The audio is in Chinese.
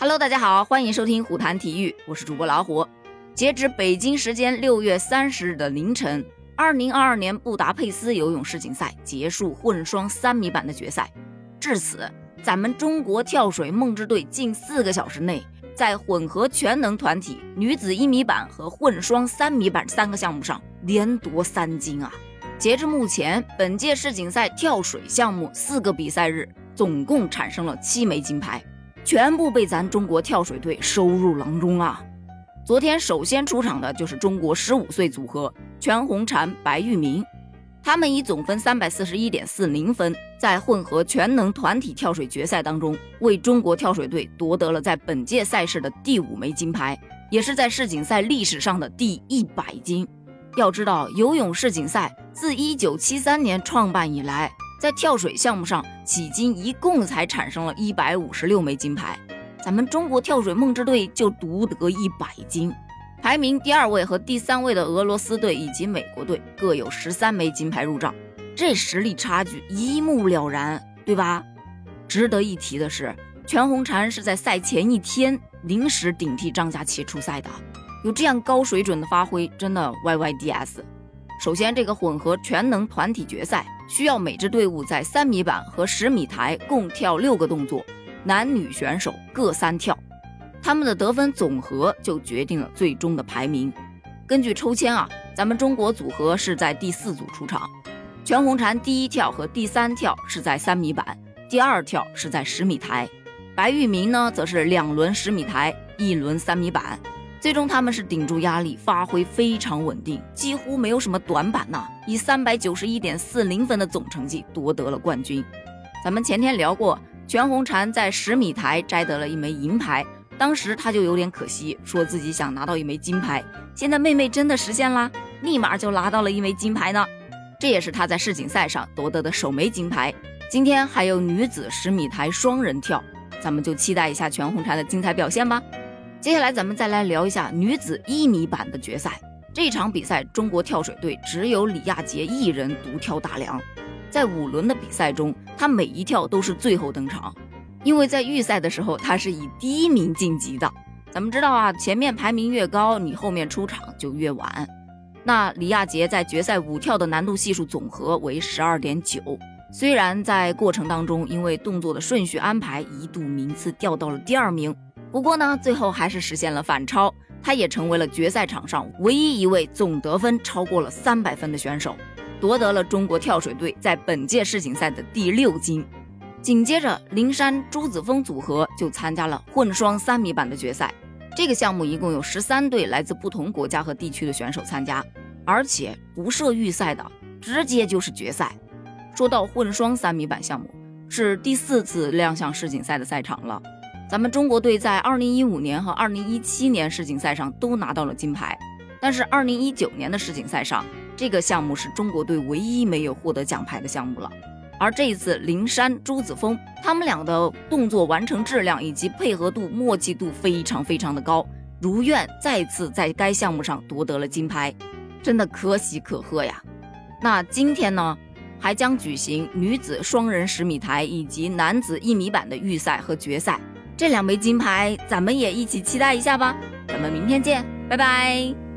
Hello，大家好，欢迎收听虎谈体育，我是主播老虎。截止北京时间六月三十日的凌晨，二零二二年布达佩斯游泳世锦赛结束混双三米板的决赛。至此，咱们中国跳水梦之队近四个小时内，在混合全能团体、女子一米板和混双三米板三个项目上连夺三金啊！截至目前，本届世锦赛跳水项目四个比赛日总共产生了七枚金牌，全部被咱中国跳水队收入囊中啊！昨天首先出场的就是中国十五岁组合全红婵、白玉明，他们以总分三百四十一点四零分，在混合全能团体跳水决赛当中，为中国跳水队夺得了在本届赛事的第五枚金牌，也是在世锦赛历史上的第一百金。要知道，游泳世锦赛自一九七三年创办以来，在跳水项目上，迄今一共才产生了一百五十六枚金牌。咱们中国跳水梦之队就独得一百金，排名第二位和第三位的俄罗斯队以及美国队各有十三枚金牌入账，这实力差距一目了然，对吧？值得一提的是，全红婵是在赛前一天临时顶替张家齐出赛的，有这样高水准的发挥，真的 YYDS。首先，这个混合全能团体决赛需要每支队伍在三米板和十米台共跳六个动作。男女选手各三跳，他们的得分总和就决定了最终的排名。根据抽签啊，咱们中国组合是在第四组出场，全红婵第一跳和第三跳是在三米板，第二跳是在十米台。白玉明呢，则是两轮十米台，一轮三米板。最终他们是顶住压力，发挥非常稳定，几乎没有什么短板呐，以三百九十一点四零分的总成绩夺得了冠军。咱们前天聊过。全红婵在十米台摘得了一枚银牌，当时她就有点可惜，说自己想拿到一枚金牌。现在妹妹真的实现了，立马就拿到了一枚金牌呢。这也是她在世锦赛上夺得的首枚金牌。今天还有女子十米台双人跳，咱们就期待一下全红婵的精彩表现吧。接下来咱们再来聊一下女子一米板的决赛。这场比赛，中国跳水队只有李亚杰一人独挑大梁。在五轮的比赛中，他每一跳都是最后登场，因为在预赛的时候他是以第一名晋级的。咱们知道啊，前面排名越高，你后面出场就越晚。那李亚杰在决赛五跳的难度系数总和为十二点九，虽然在过程当中因为动作的顺序安排一度名次掉到了第二名，不过呢，最后还是实现了反超，他也成为了决赛场上唯一一位总得分超过了三百分的选手。夺得了中国跳水队在本届世锦赛的第六金。紧接着，林珊朱子峰组合就参加了混双三米板的决赛。这个项目一共有十三对来自不同国家和地区的选手参加，而且不设预赛的，直接就是决赛。说到混双三米板项目，是第四次亮相世锦赛的赛场了。咱们中国队在二零一五年和二零一七年世锦赛上都拿到了金牌，但是二零一九年的世锦赛上。这个项目是中国队唯一没有获得奖牌的项目了，而这一次林珊、朱子峰他们俩的动作完成质量以及配合度、默契度非常非常的高，如愿再次在该项目上夺得了金牌，真的可喜可贺呀！那今天呢，还将举行女子双人十米台以及男子一米板的预赛和决赛，这两枚金牌咱们也一起期待一下吧！咱们明天见，拜拜。